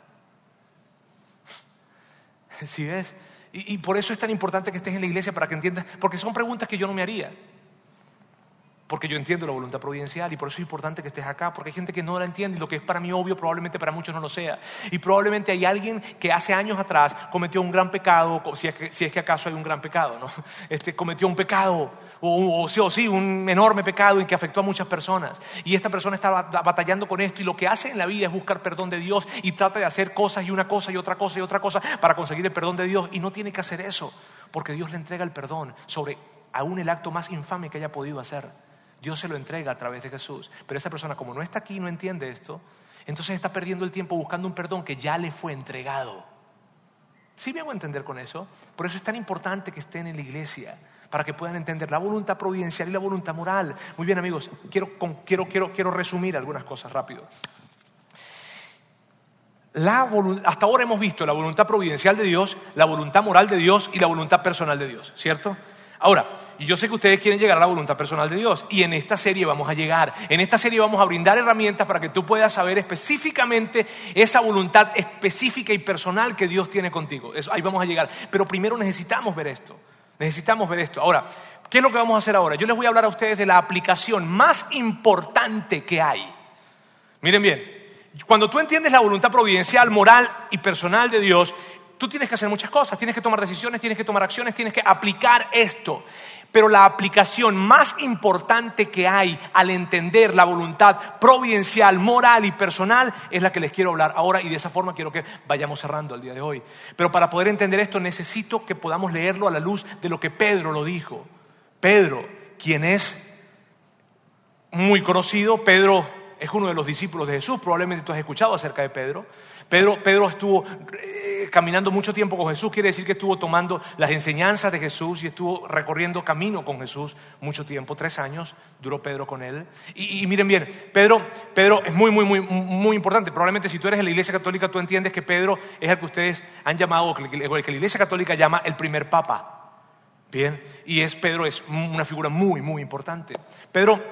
¿Sí ves? Y, y, por eso es tan importante que estés en la iglesia para que entiendas, porque son preguntas que yo no me haría. Porque yo entiendo la voluntad providencial y por eso es importante que estés acá, porque hay gente que no la entiende y lo que es para mí obvio probablemente para muchos no lo sea. Y probablemente hay alguien que hace años atrás cometió un gran pecado, si es que, si es que acaso hay un gran pecado, ¿no? Este, cometió un pecado o, o, sí, o sí, un enorme pecado y que afectó a muchas personas. Y esta persona está batallando con esto y lo que hace en la vida es buscar perdón de Dios y trata de hacer cosas y una cosa y otra cosa y otra cosa para conseguir el perdón de Dios. Y no tiene que hacer eso, porque Dios le entrega el perdón sobre aún el acto más infame que haya podido hacer. Dios se lo entrega a través de Jesús. Pero esa persona, como no está aquí no entiende esto, entonces está perdiendo el tiempo buscando un perdón que ya le fue entregado. ¿Sí me hago entender con eso? Por eso es tan importante que estén en la iglesia, para que puedan entender la voluntad providencial y la voluntad moral. Muy bien, amigos, quiero, quiero, quiero, quiero resumir algunas cosas rápido. La hasta ahora hemos visto la voluntad providencial de Dios, la voluntad moral de Dios y la voluntad personal de Dios, ¿cierto? Ahora, y yo sé que ustedes quieren llegar a la voluntad personal de Dios. Y en esta serie vamos a llegar. En esta serie vamos a brindar herramientas para que tú puedas saber específicamente esa voluntad específica y personal que Dios tiene contigo. Ahí vamos a llegar. Pero primero necesitamos ver esto. Necesitamos ver esto. Ahora, ¿qué es lo que vamos a hacer ahora? Yo les voy a hablar a ustedes de la aplicación más importante que hay. Miren bien, cuando tú entiendes la voluntad providencial, moral y personal de Dios, tú tienes que hacer muchas cosas, tienes que tomar decisiones, tienes que tomar acciones, tienes que aplicar esto. Pero la aplicación más importante que hay al entender la voluntad providencial, moral y personal es la que les quiero hablar ahora y de esa forma quiero que vayamos cerrando el día de hoy. Pero para poder entender esto necesito que podamos leerlo a la luz de lo que Pedro lo dijo. Pedro, quien es muy conocido, Pedro es uno de los discípulos de Jesús, probablemente tú has escuchado acerca de Pedro. Pedro, Pedro estuvo eh, caminando mucho tiempo con Jesús, quiere decir que estuvo tomando las enseñanzas de Jesús y estuvo recorriendo camino con Jesús mucho tiempo, tres años duró Pedro con él. Y, miren bien, Pedro, Pedro es muy, muy, muy, muy importante. Probablemente si tú eres de la Iglesia Católica, tú entiendes que Pedro es el que ustedes han llamado, el que la Iglesia Católica llama el primer papa. Bien, y es Pedro es una figura muy, muy importante. Pedro,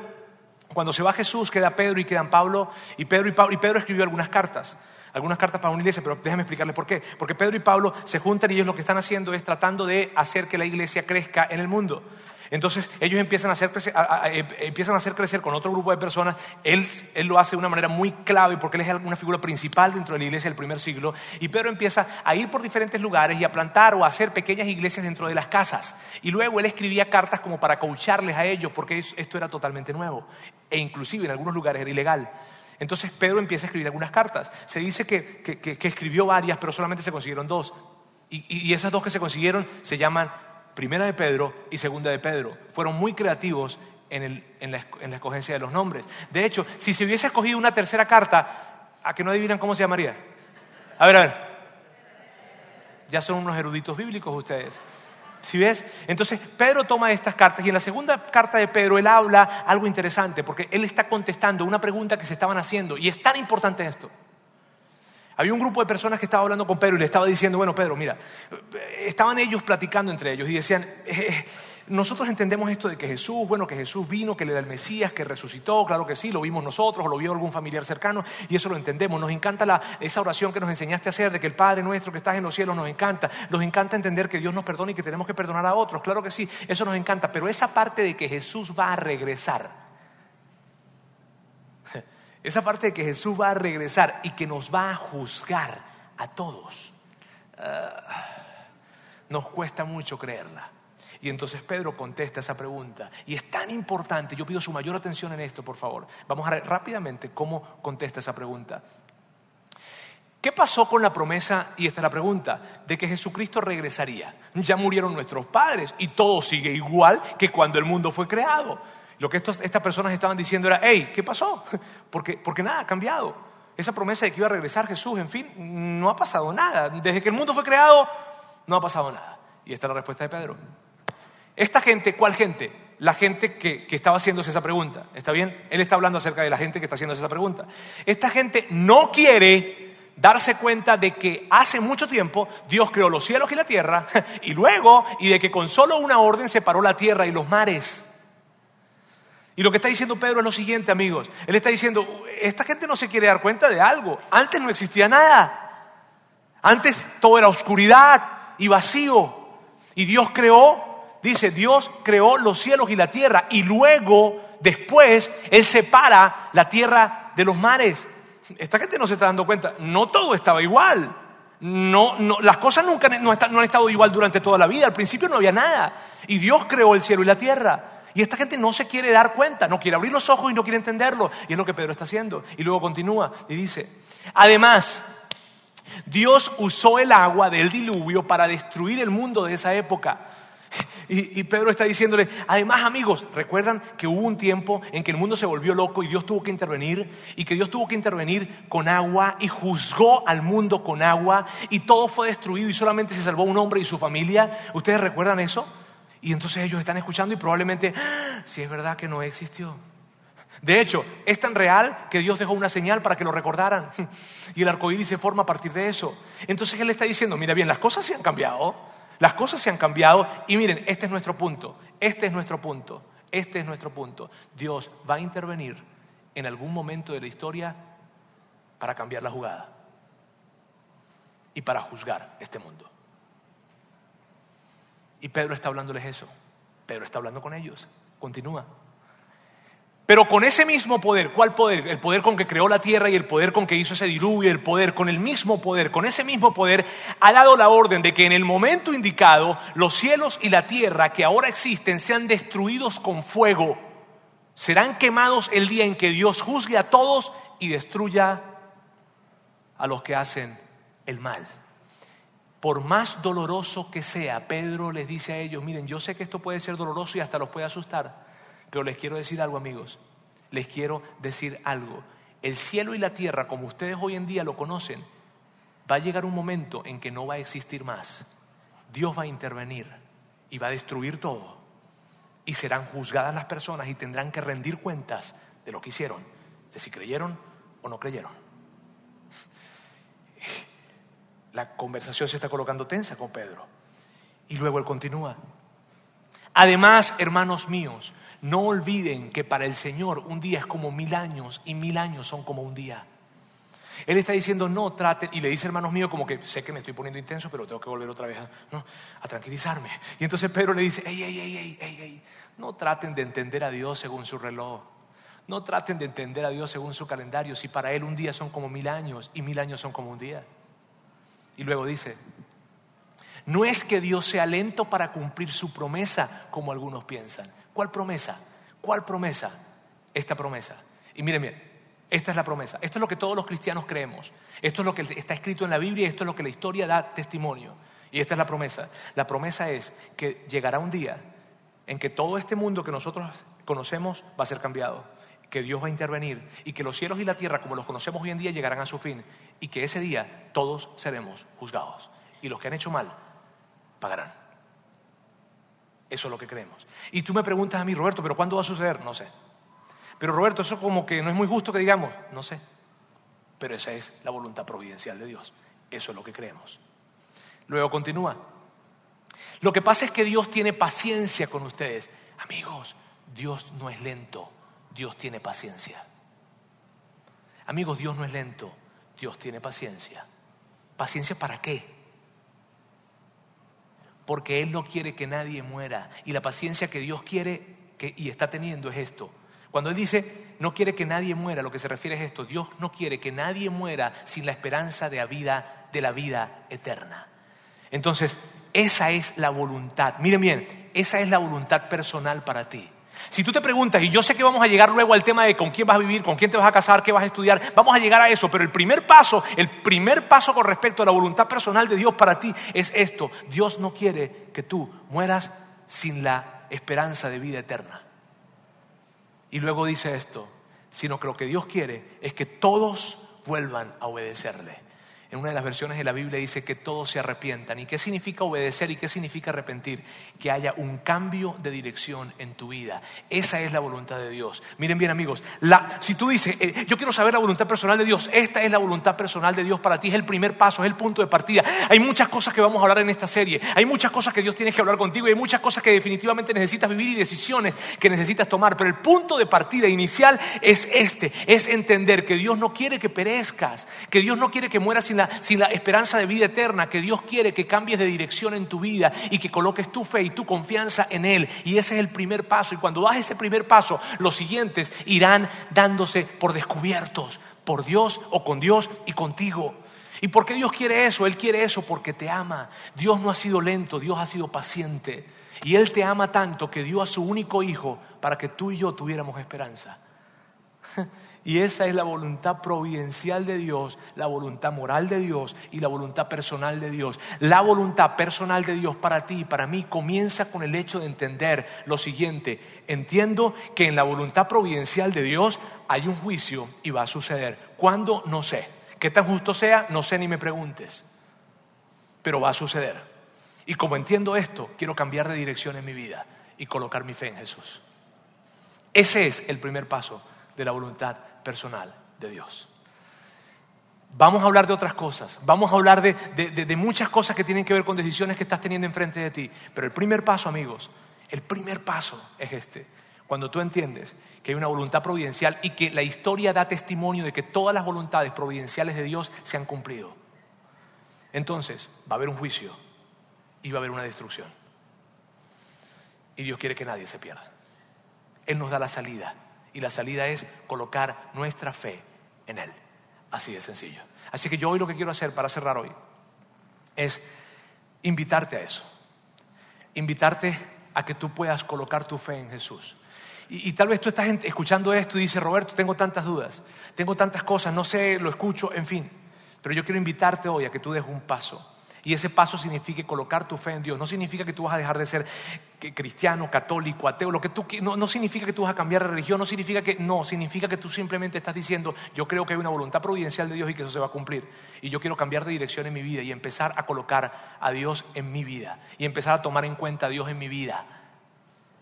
cuando se va Jesús, queda Pedro y quedan Pablo, y Pedro, y Pablo, y Pedro escribió algunas cartas algunas cartas para una iglesia, pero déjame explicarles por qué. Porque Pedro y Pablo se juntan y ellos lo que están haciendo es tratando de hacer que la iglesia crezca en el mundo. Entonces ellos empiezan a hacer crecer, eh, empiezan a hacer crecer con otro grupo de personas. Él, él, lo hace de una manera muy clave porque él es una figura principal dentro de la iglesia del primer siglo. Y Pedro empieza a ir por diferentes lugares y a plantar o a hacer pequeñas iglesias dentro de las casas. Y luego él escribía cartas como para coacharles a ellos porque esto era totalmente nuevo. E inclusive en algunos lugares era ilegal. Entonces Pedro empieza a escribir algunas cartas. Se dice que, escribió varias, pero solamente se consiguieron dos. Y, esas dos que se consiguieron se llaman Primera de Pedro y Segunda de Pedro. Fueron muy creativos en, la, en la escogencia de los nombres. De hecho, si se hubiese escogido una tercera carta, ¿a que no adivinan cómo se llamaría? A ver, a ver. Ya son unos eruditos bíblicos ustedes. ¿Sí ves? Entonces Pedro toma estas cartas y en la segunda carta de Pedro él habla algo interesante porque él está contestando una pregunta que se estaban haciendo y es tan importante esto. Había un grupo de personas que estaba hablando con Pedro y le estaba diciendo, bueno, Pedro, mira, estaban ellos platicando entre ellos y decían, eh, nosotros entendemos esto de que Jesús, bueno, que Jesús vino, que le da el Mesías, que resucitó, claro que sí, lo vimos nosotros o lo vio algún familiar cercano y eso lo entendemos. Nos encanta esa oración que nos enseñaste a hacer de que el Padre nuestro que estás en los cielos nos encanta. Nos encanta entender que Dios nos perdona y que tenemos que perdonar a otros, claro que sí, eso nos encanta. Pero esa parte de que Jesús va a regresar, esa parte de que Jesús va a regresar y que nos va a juzgar a todos, ah, nos cuesta mucho creerla. Y entonces Pedro contesta esa pregunta. Y es tan importante, yo pido su mayor atención en esto, por favor. Vamos a ver rápidamente cómo contesta esa pregunta. ¿Qué pasó con la promesa, y esta es la pregunta, de que Jesucristo regresaría? Ya murieron nuestros padres y todo sigue igual que cuando el mundo fue creado. Lo que estas personas estaban diciendo era, hey, ¿qué pasó? Porque, porque nada ha cambiado. Esa promesa de que iba a regresar Jesús, en fin, no ha pasado nada. Desde que el mundo fue creado, no ha pasado nada. Y esta es la respuesta de Pedro. Esta gente, ¿cuál gente? La gente que, que, estaba haciéndose esa pregunta. ¿Está bien? Él está hablando acerca de la gente que está haciéndose esa pregunta. Esta gente no quiere darse cuenta de que hace mucho tiempo Dios creó los cielos y la tierra y luego, y de que con solo una orden separó la tierra y los mares. Y lo que está diciendo Pedro es lo siguiente, amigos. Él está diciendo, esta gente no se quiere dar cuenta de algo. Antes no existía nada. Antes todo era oscuridad y vacío. Y Dios creó, dice, Dios creó los cielos y la tierra. Y luego, después, Él separa la tierra de los mares. Esta gente no se está dando cuenta. No todo estaba igual. No, no, las cosas nunca no, han estado igual durante toda la vida. Al principio no había nada. Y Dios creó el cielo y la tierra. Y esta gente no se quiere dar cuenta, no quiere abrir los ojos y no quiere entenderlo. Y es lo que Pedro está haciendo. Y luego continúa y dice, además, Dios usó el agua del diluvio para destruir el mundo de esa época. Y, Pedro está diciéndole, además amigos, recuerdan que hubo un tiempo en que el mundo se volvió loco y Dios tuvo que intervenir y que Dios tuvo que intervenir con agua y juzgó al mundo con agua y todo fue destruido y solamente se salvó un hombre y su familia. ¿Ustedes recuerdan eso? Y entonces ellos están escuchando y probablemente, ¡Ah! si es verdad que no existió. De hecho, es tan real que Dios dejó una señal para que lo recordaran. Y el arco se forma a partir de eso. Entonces Él está diciendo, mira bien, las cosas se han cambiado. Las cosas se han cambiado. Y miren, este es nuestro punto. Este es nuestro punto. Este es nuestro punto. Dios va a intervenir en algún momento de la historia para cambiar la jugada. Y para juzgar este mundo. Y Pedro está hablándoles eso. Pedro está hablando con ellos. Continúa. Pero con ese mismo poder, ¿cuál poder? El poder con que creó la tierra y el poder con que hizo ese diluvio, el poder, con el mismo poder, con ese mismo poder, ha dado la orden de que en el momento indicado los cielos y la tierra que ahora existen sean destruidos con fuego. Serán quemados el día en que Dios juzgue a todos y destruya a los que hacen el mal por más doloroso que sea, Pedro les dice a ellos, miren, yo sé que esto puede ser doloroso y hasta los puede asustar, pero les quiero decir algo, amigos, les quiero decir algo. El cielo y la tierra, como ustedes hoy en día lo conocen, va a llegar un momento en que no va a existir más. Dios va a intervenir y va a destruir todo. Y serán juzgadas las personas y tendrán que rendir cuentas de lo que hicieron, de si creyeron o no creyeron. La conversación se está colocando tensa con Pedro. Y luego él continúa. Además, hermanos míos, no olviden que para el Señor un día es como mil años y mil años son como un día. Él está diciendo, no traten, y le dice, hermanos míos, como que sé que me estoy poniendo intenso, pero tengo que volver otra vez a, a tranquilizarme. Y entonces Pedro le dice, ey, ey, ey, ey, no traten de entender a Dios según su reloj. No traten de entender a Dios según su calendario, si para Él un día son como mil años y mil años son como un día. Y luego dice, no es que Dios sea lento para cumplir su promesa, como algunos piensan. ¿Cuál promesa? ¿Cuál promesa? Esta promesa. Y miren, miren, esta es la promesa. Esto es lo que todos los cristianos creemos. Esto es lo que está escrito en la Biblia y esto es lo que la historia da testimonio. Y esta es la promesa. La promesa es que llegará un día en que todo este mundo que nosotros conocemos va a ser cambiado que Dios va a intervenir y que los cielos y la tierra como los conocemos hoy en día llegarán a su fin y que ese día todos seremos juzgados y los que han hecho mal pagarán. Eso es lo que creemos. Y tú me preguntas a mí, Roberto, ¿pero cuándo va a suceder? No sé. Pero Roberto, eso como que no es muy justo que digamos, no sé. pero esa es la voluntad providencial de Dios. Eso es lo que creemos. Luego continúa. Lo que pasa es que Dios tiene paciencia con ustedes. Amigos, Dios no es lento, Dios tiene paciencia. Amigos, Dios no es lento, Dios tiene paciencia. ¿Paciencia para qué? Porque Él no quiere que nadie muera. Y la paciencia que Dios quiere que, y está teniendo es esto. Cuando Él dice, no quiere que nadie muera, lo que se refiere es esto. Dios no quiere que nadie muera sin la esperanza de la vida, de la vida eterna. Entonces, esa es la voluntad. Miren bien, esa es la voluntad personal para ti. Si tú te preguntas, y yo sé que vamos a llegar luego al tema de con quién vas a vivir, con quién te vas a casar, qué vas a estudiar, vamos a llegar a eso, pero el primer paso, el primer paso con respecto a la voluntad personal de Dios para ti es esto. Dios no quiere que tú mueras sin la esperanza de vida eterna. Y luego dice esto, sino que lo que Dios quiere es que todos vuelvan a obedecerle. En una de las versiones de la Biblia dice que todos se arrepientan. ¿Y qué significa obedecer y qué significa arrepentir? Que haya un cambio de dirección en tu vida. Esa es la voluntad de Dios. Miren bien amigos, si tú dices, eh, yo quiero saber la voluntad personal de Dios, esta es la voluntad personal de Dios para ti, es el primer paso, es el punto de partida. Hay muchas cosas que vamos a hablar en esta serie, hay muchas cosas que Dios tiene que hablar contigo y hay muchas cosas que definitivamente necesitas vivir y decisiones que necesitas tomar. Pero el punto de partida inicial es este, es entender que Dios no quiere que perezcas, que Dios no quiere que mueras sin sin la, esperanza de vida eterna, que Dios quiere que cambies de dirección en tu vida y que coloques tu fe y tu confianza en Él. Y ese es el primer paso. Y cuando das ese primer paso, los siguientes irán dándose por descubiertos por Dios o con Dios y contigo. ¿Y por qué Dios quiere eso? Él quiere eso porque te ama. Dios no ha sido lento, Dios ha sido paciente. Y Él te ama tanto que dio a su único hijo para que tú y yo tuviéramos esperanza. Y esa es la voluntad providencial de Dios, la voluntad moral de Dios y la voluntad personal de Dios. La voluntad personal de Dios para ti y para mí comienza con el hecho de entender lo siguiente. Entiendo que en la voluntad providencial de Dios hay un juicio y va a suceder. ¿Cuándo? No sé. ¿Qué tan justo sea? No sé ni me preguntes. Pero va a suceder. Y como entiendo esto, quiero cambiar de dirección en mi vida y colocar mi fe en Jesús. Ese es el primer paso de la voluntad personal de Dios. Vamos a hablar de otras cosas, vamos a hablar de, muchas cosas que tienen que ver con decisiones que estás teniendo enfrente de ti. Pero el primer paso, amigos, el primer paso es este. Cuando tú entiendes que hay una voluntad providencial y que la historia da testimonio de que todas las voluntades providenciales de Dios se han cumplido. Entonces va a haber un juicio y va a haber una destrucción. Y Dios quiere que nadie se pierda. Él nos da la salida y la salida es colocar nuestra fe en Él. Así de sencillo. Así que yo hoy lo que quiero hacer para cerrar hoy es invitarte a eso. Invitarte a que tú puedas colocar tu fe en Jesús. Y, tal vez tú estás escuchando esto y dices, Roberto, tengo tantas dudas, tengo tantas cosas, no sé, lo escucho, en fin. Pero yo quiero invitarte hoy a que tú des un paso y ese paso significa colocar tu fe en Dios. No significa que tú vas a dejar de ser cristiano, católico, ateo, lo que tú no, no significa que tú vas a cambiar de religión, no significa que no, significa que tú simplemente estás diciendo, yo creo que hay una voluntad providencial de Dios y que eso se va a cumplir. Y yo quiero cambiar de dirección en mi vida y empezar a colocar a Dios en mi vida y empezar a tomar en cuenta a Dios en mi vida.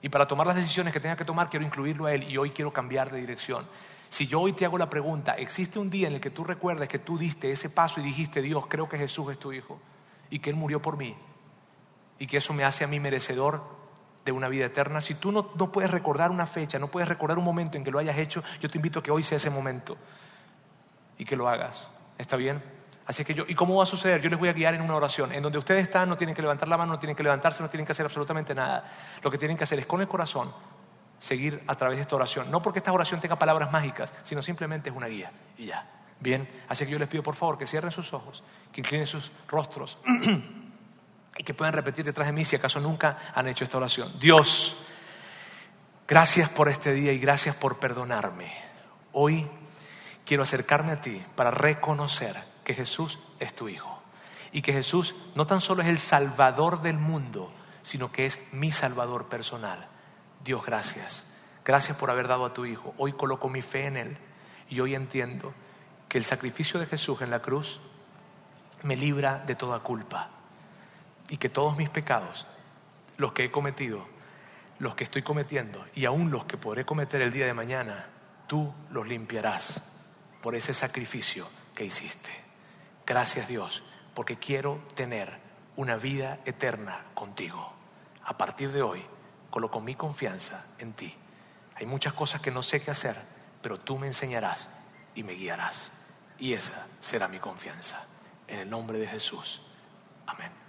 Y para tomar las decisiones que tenga que tomar, quiero incluirlo a Él y hoy quiero cambiar de dirección. Si yo hoy te hago la pregunta, ¿existe un día en el que tú recuerdes que tú diste ese paso y dijiste, Dios, creo que Jesús es tu Hijo? Y que Él murió por mí y que eso me hace a mí merecedor de una vida eterna. Si tú no, no, puedes recordar una fecha, no puedes recordar un momento en que lo hayas hecho, yo te invito a que hoy sea ese momento y que lo hagas. ¿Está bien? Así que yo, ¿y cómo va a suceder? Yo les voy a guiar en una oración. En donde ustedes están, no tienen que levantar la mano, no tienen que levantarse, no tienen que hacer absolutamente nada. Lo que tienen que hacer es con el corazón seguir a través de esta oración. No porque esta oración tenga palabras mágicas, sino simplemente es una guía y ya. Bien, así que yo les pido por favor que cierren sus ojos, que inclinen sus rostros y que puedan repetir detrás de mí si acaso nunca han hecho esta oración. Dios, gracias por este día y gracias por perdonarme. Hoy quiero acercarme a ti para reconocer que Jesús es tu Hijo y que Jesús no tan solo es el Salvador del mundo, sino que es mi Salvador personal. Dios, gracias. Gracias por haber dado a tu Hijo. Hoy coloco mi fe en Él y hoy entiendo que el sacrificio de Jesús en la cruz me libra de toda culpa y que todos mis pecados, los que he cometido, los que estoy cometiendo y aún los que podré cometer el día de mañana, tú los limpiarás por ese sacrificio que hiciste. Gracias Dios, porque quiero tener una vida eterna contigo. A partir de hoy, coloco mi confianza en ti. Hay muchas cosas que no sé qué hacer, pero tú me enseñarás y me guiarás. Y esa será mi confianza. En el nombre de Jesús. Amén.